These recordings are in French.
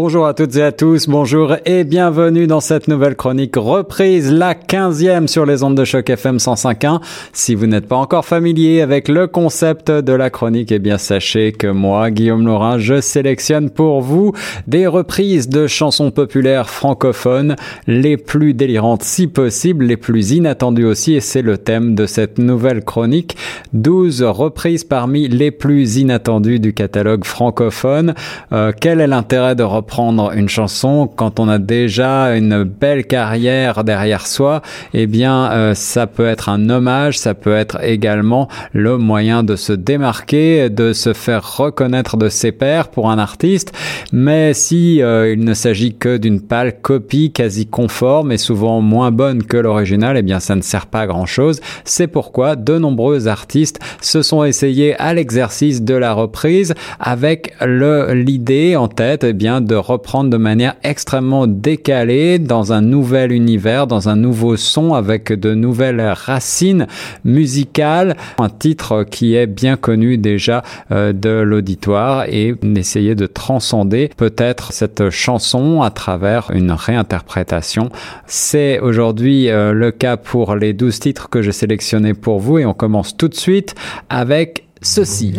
Bonjour à toutes et à tous, bonjour et bienvenue dans cette nouvelle chronique reprise, la 15e sur les ondes de choc FM 105.1. Si vous n'êtes pas encore familier avec le concept de la chronique, eh bien sachez que moi, Guillaume Laurin, je sélectionne pour vous des reprises de chansons populaires francophones, les plus délirantes si possible, les plus inattendues aussi, et c'est le thème de cette nouvelle chronique. 12 reprises parmi les plus inattendues du catalogue francophone. Euh, quel est l'intérêt de une chanson quand on a déjà une belle carrière derrière soi, eh bien euh, ça peut être un hommage, ça peut être également le moyen de se démarquer, de se faire reconnaître de ses pairs pour un artiste. Mais si euh, il ne s'agit que d'une pâle copie quasi conforme et souvent moins bonne que l'original, eh bien ça ne sert pas à grand chose. C'est pourquoi de nombreux artistes se sont essayés à l'exercice de la reprise avec l'idée en tête eh bien de reprendre de manière extrêmement décalée dans un nouvel univers, dans un nouveau son avec de nouvelles racines musicales. Un titre qui est bien connu déjà euh, de l'auditoire et d'essayer de transcender peut-être cette chanson à travers une réinterprétation. C'est aujourd'hui euh, le cas pour les 12 titres que j'ai sélectionnés pour vous et on commence tout de suite avec ceci.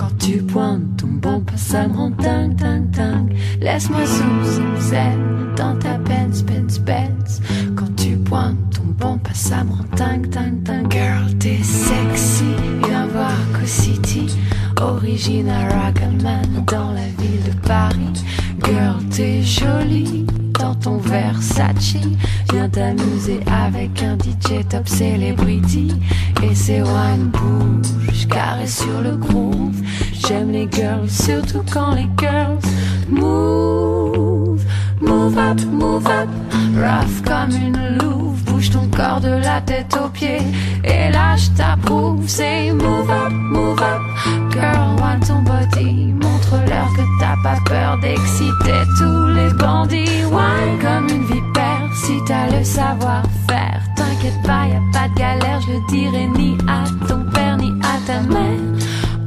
Quand tu pointes ton bon pas, ça me rend dingue, dingue, dingue. Laisse-moi sous zen dans ta Benz, Benz, Benz. Quand tu pointes ton bon pas, ça me rend dingue, dingue, dingue. Girl, t'es sexy, viens voir Co City. Original Man dans la ville de Paris. Girl, t'es jolie dans ton Versace. Viens t'amuser avec un DJ top celebrity. Et c'est one bouge, carré sur le groove. J'aime les girls, surtout quand les girls move. Move up, move up, rough comme une louve. Bouge ton corps de la tête aux pieds. Et là, je t'approuve. C'est move up, move up, girl, want ton body. Montre-leur que t'as pas peur d'exciter tous les bandits. Wine comme une vipère, si t'as le savoir-faire. T'inquiète pas, y a pas de galère, je le dirai ni à ton père ni à ta mère.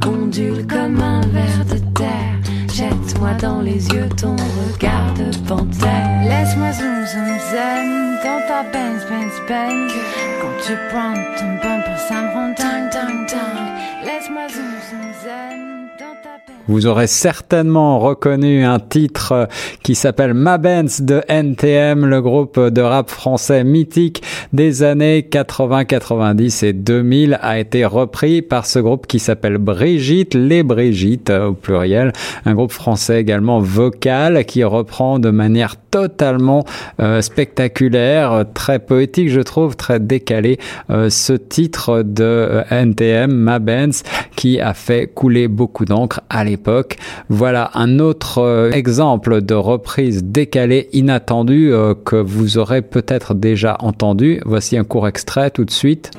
Ondule comme un ver de terre. Jette-moi dans les yeux ton regard de panthère. Laisse-moi zoom zoom zen dans ta Benz Benz Benz. Quand tu prends ton Vous aurez certainement reconnu un titre qui s'appelle Ma Benz de NTM, le groupe de rap français mythique des années 80, 90 et 2000 a été repris par ce groupe qui s'appelle Brigitte, les Brigitte au pluriel, un groupe français également vocal qui reprend de manière totalement euh, spectaculaire, très poétique je trouve, très décalé euh, ce titre de euh, NTM, Ma Benz, qui a fait couler beaucoup d'encre à l'époque. Voilà un autre euh, exemple de reprise décalée, inattendue, euh, que vous aurez peut-être déjà entendu. Voici un court extrait tout de suite.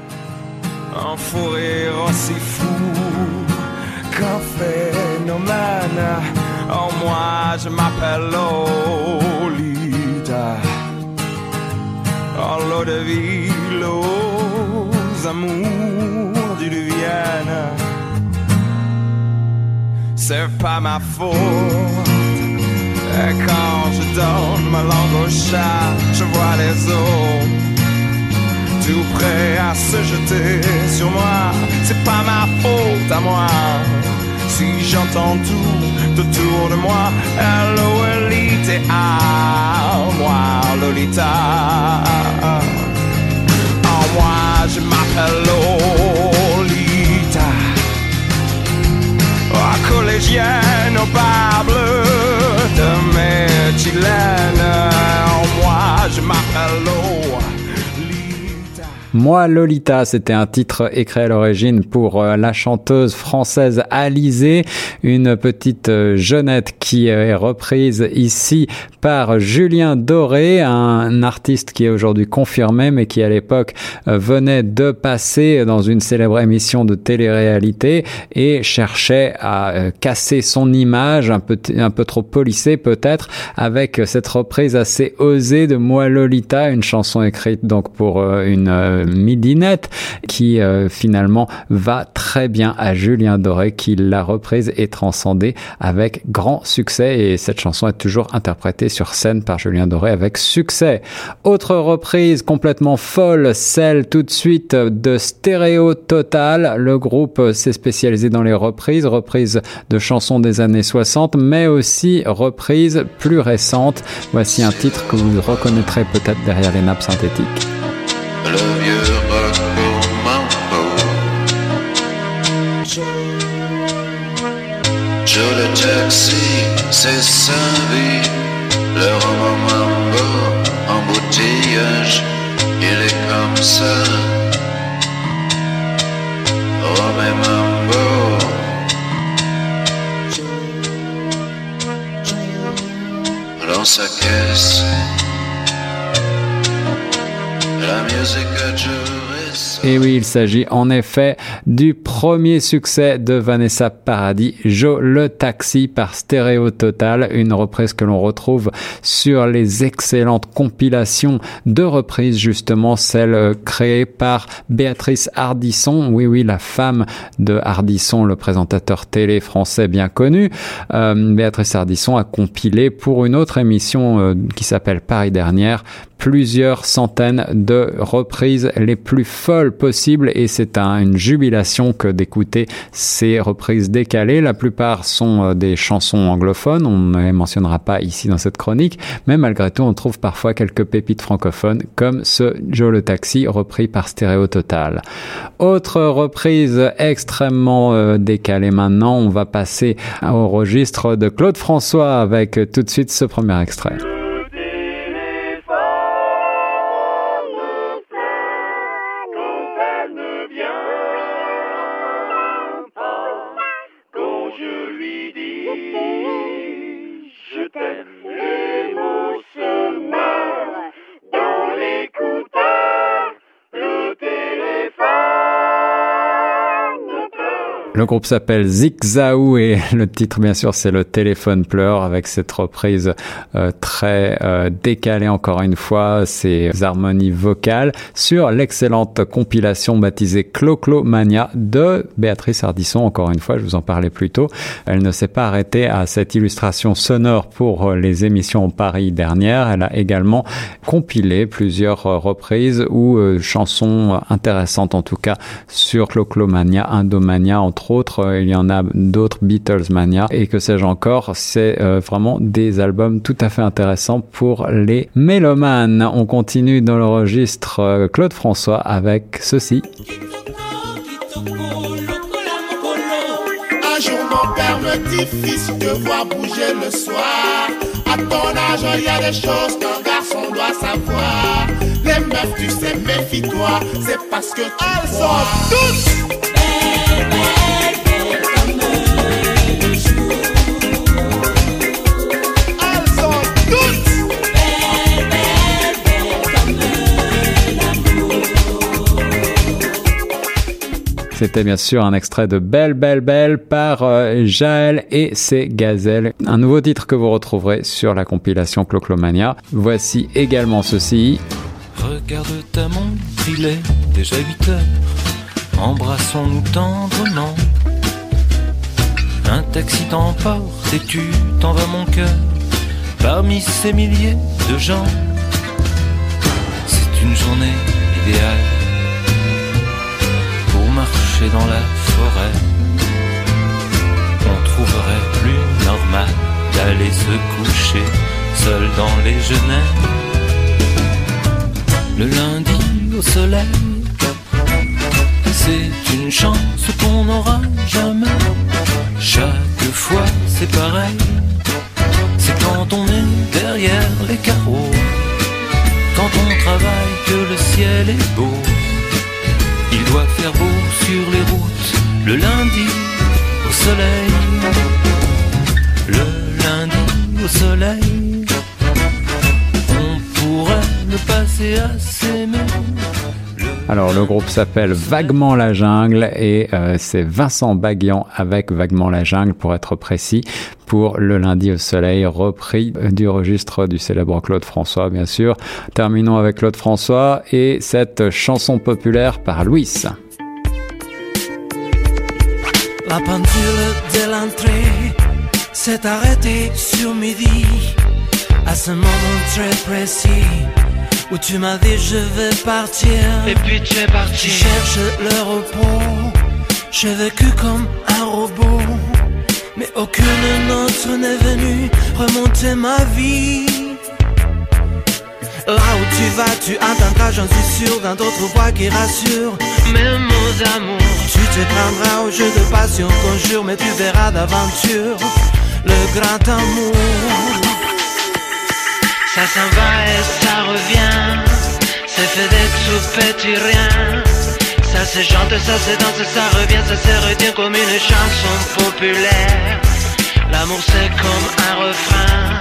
C'est pas ma faute. Et quand je donne ma langue au chat, je vois les autres tout prêt à se jeter sur moi. C'est pas ma faute à moi. Si j'entends tout autour de moi, L-O-L-I-T-A, moi, Lolita. C'était un titre écrit à l'origine pour euh, la chanteuse française Alizée, une petite euh, jeunette qui est reprise ici par Julien Doré, un artiste qui est aujourd'hui confirmé mais qui à l'époque euh, venait de passer dans une célèbre émission de télé-réalité et cherchait à casser son image un peu un peu trop polissée peut-être avec cette reprise assez osée de Moi Lolita, une chanson écrite donc pour une midinette qui euh, finalement va très bien à Julien Doré qui l'a reprise et transcendée avec grand succès et cette chanson est toujours interprétée sur scène par Julien Doré avec succès. Autre reprise complètement folle, celle tout de suite de Stéréo Total. Le groupe s'est spécialisé dans les reprises, reprises de chansons des années 60 mais aussi reprises plus récentes. Voici un titre que vous reconnaîtrez peut-être derrière les nappes synthétiques. Joe le taxi, c'est sa vie Le roman mambo, embouteillage Il est comme ça Romain mambo Dans sa caisse la musique. Et oui, il s'agit en effet du premier succès de Vanessa Paradis, Joe le Taxi par Stéréo Total, une reprise que l'on retrouve sur les excellentes compilations de reprises, justement celle créée par Béatrice Hardisson, oui oui, la femme de Hardisson, le présentateur télé français bien connu. Euh, Béatrice Hardisson a compilé pour une autre émission euh, qui s'appelle Paris Dernière plusieurs centaines de reprises les plus folles possibles et c'est un, une jubilation que d'écouter ces reprises décalées. La plupart sont euh, des chansons anglophones, on ne les mentionnera pas ici dans cette chronique, mais malgré tout on trouve parfois quelques pépites francophones comme ce Joe le Taxi repris par Stéréo Total. Autre reprise extrêmement euh, décalée maintenant, on va passer au registre de Claude François avec tout de suite ce premier extrait. Le groupe s'appelle Zigzao et le titre bien sûr c'est le téléphone pleure avec cette reprise euh, très euh, décalée encore une fois, ces harmonies vocales sur l'excellente compilation baptisée Clo-Clo Mania de Béatrice Ardisson. Encore une fois, je vous en parlais plus tôt. Elle ne s'est pas arrêtée à cette illustration sonore pour euh, les émissions Paris dernière. Elle a également compilé plusieurs reprises ou chansons intéressantes en tout cas sur Clo-Clo Mania, Indomania entre autres, euh, il y en a d'autres Beatles Mania et que sais-je encore. C'est euh, vraiment des albums tout à fait intéressants pour les mélomanes. On continue dans le registre euh, Claude François avec ceci. Un jour mon père me dit fils de voir bouger le soir. À ton âge il y a des choses qu'un garçon doit savoir. Les meufs tu sais méfie-toi, c'est parce que tu elles sont toutes C'était bien sûr un extrait de Belle Belle Belle par euh, Jaël et ses gazelles. Un nouveau titre que vous retrouverez sur la compilation Cloclomania. Voici également ceci. Regarde ta montre, il est déjà 8 heures. Embrassons-nous tendrement. Un taxi t'emporte et tu t'en vas mon cœur. Parmi ces milliers de gens, c'est une journée idéale dans la forêt. On trouverait plus normal d'aller se coucher seul dans les genêts. Le lundi au soleil, Alors le groupe s'appelle Vaguement la jungle et euh, c'est Vincent Baguian avec Vaguement la jungle pour être précis pour le lundi au soleil repris du registre du célèbre Claude François bien sûr. Terminons avec Claude François et cette chanson populaire par Louis. De l'entrée s'est arrêtée sur midi à ce moment très précis où tu m'as dit je vais partir. Et puis tu es parti. Je cherche le repos. J'ai vécu comme un robot. Mais aucune nôtre n'est venue remonter ma vie. Là où tu vas, tu entendras, j'en suis sûr, dans d'autres voix qui rassurent. Mes mots d'amour. Tu te prendras au jeu de passion, conjure, mais tu verras d'aventure le grand amour. Ça s'en va et ça revient. Petits rien? Ça se chante, ça se danse, ça revient, ça se retient comme une chanson populaire. L'amour c'est comme un refrain.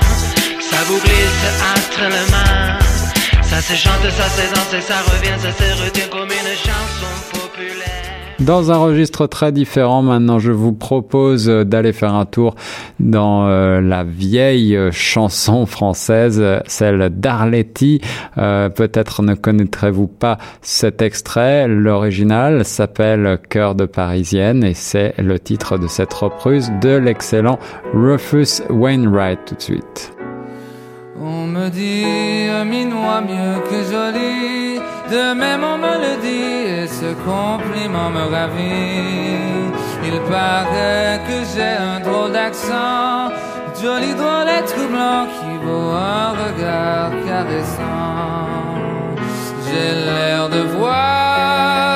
Ça vous glisse entre les mains. Ça se chante, ça se danse, ça revient, ça se retient comme une chanson populaire. Dans un registre très différent, maintenant je vous propose d'aller faire un tour dans euh, la vieille chanson française, celle d'Arletty. Euh, Peut-être ne connaîtrez-vous pas cet extrait. L'original s'appelle Cœur de Parisienne et c'est le titre de cette reprise de l'excellent Rufus Wainwright tout de suite. On me dit minois mieux que de même on me le dit et ce compliment me ravit. Il paraît que j'ai un drôle d'accent, joli drôle et troublant qui vaut un regard caressant. J'ai l'air de voir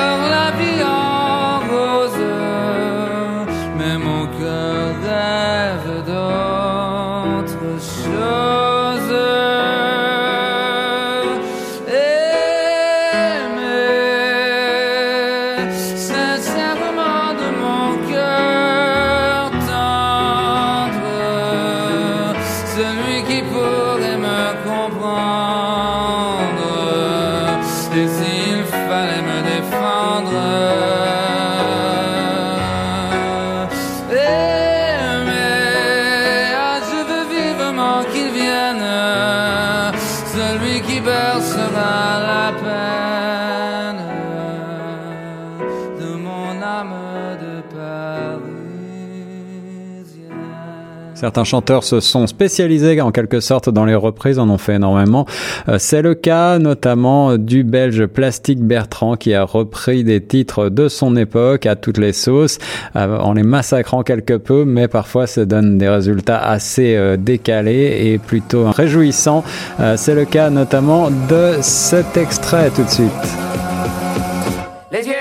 Certains chanteurs se sont spécialisés en quelque sorte dans les reprises, en ont fait énormément. Euh, C'est le cas notamment du belge Plastique Bertrand qui a repris des titres de son époque à toutes les sauces, euh, en les massacrant quelque peu, mais parfois ça donne des résultats assez euh, décalés et plutôt réjouissants. C'est le cas notamment de cet extrait tout de suite. Les yeux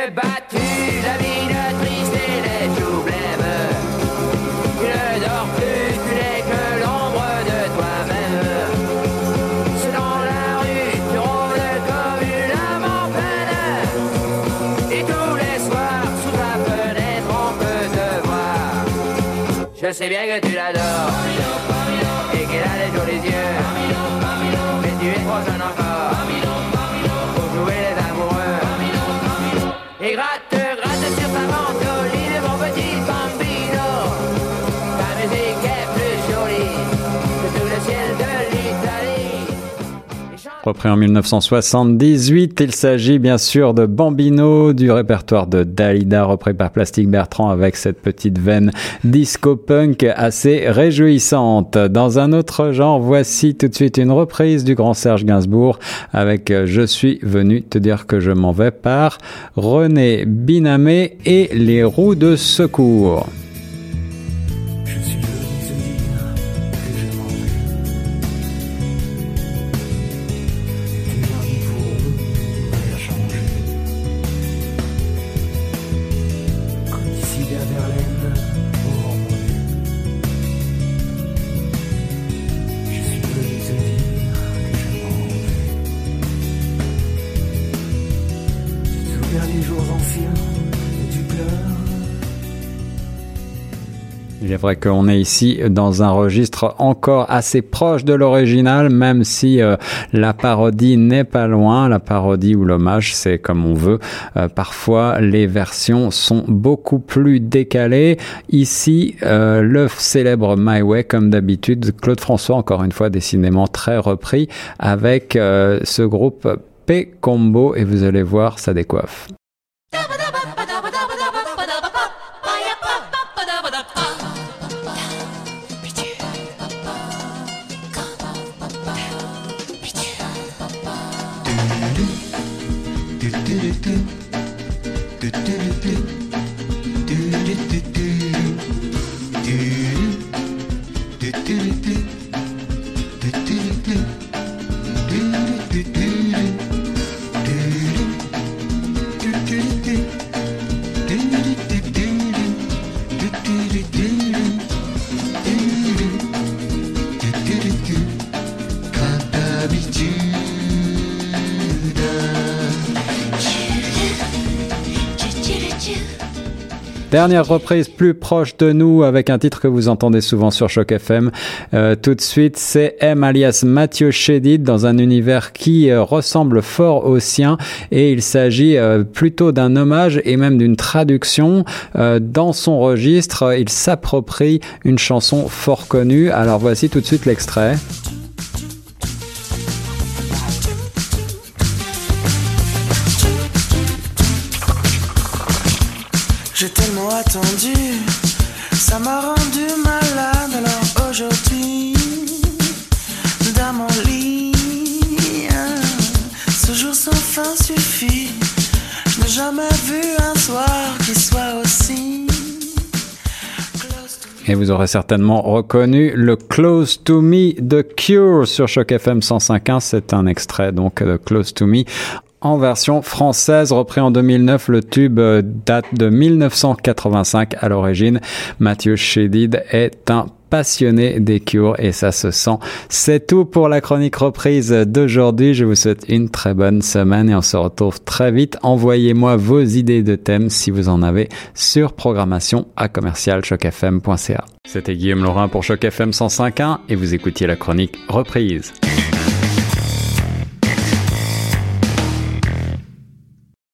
Je sais bien que tu l'adores. Et qu'elle a des jolis yeux. Mais tu es trop jeune encore. Repris en 1978, il s'agit bien sûr de Bambino, du répertoire de Dalida, repris par Plastique Bertrand avec cette petite veine disco-punk assez réjouissante. Dans un autre genre, voici tout de suite une reprise du grand Serge Gainsbourg avec euh, Je suis venu te dire que je m'en vais par René Binamé et les roues de secours. Il est vrai qu'on est ici dans un registre encore assez proche de l'original, même si euh, la parodie n'est pas loin. La parodie ou l'hommage, c'est comme on veut. Euh, parfois, les versions sont beaucoup plus décalées. Ici, euh, le célèbre My Way, comme d'habitude, Claude François, encore une fois, décidément très repris, avec ce groupe P Combo, et vous allez voir, ça décoiffe. Dernière reprise plus proche de nous avec un titre que vous entendez souvent sur Choc FM. Euh, tout de suite, c'est M alias Mathieu Chédid dans un univers qui euh, ressemble fort au sien et il s'agit euh, plutôt d'un hommage et même d'une traduction. dans son registre, il s'approprie une chanson fort connue. Alors voici tout de suite l'extrait. J'ai tellement attendu, ça m'a rendu malade. Alors aujourd'hui, dans mon lit, ce jour sans fin suffit. Je n'ai jamais vu un soir qui soit aussi. Et vous aurez certainement reconnu le Close to Me de Cure sur Choc FM 105.1. C'est un extrait donc de Close to Me en version française, repris en 2009, le tube euh, date de 1985 à l'origine. Mathieu Chédid est un passionné des cures et ça se sent. C'est tout pour la chronique reprise d'aujourd'hui. Je vous souhaite une très bonne semaine et on se retrouve très vite. Envoyez-moi vos idées de thèmes si vous en avez sur programmation à commercial. C'était Guillaume Laurin pour Choc FM 105.1 et vous écoutiez la chronique reprise.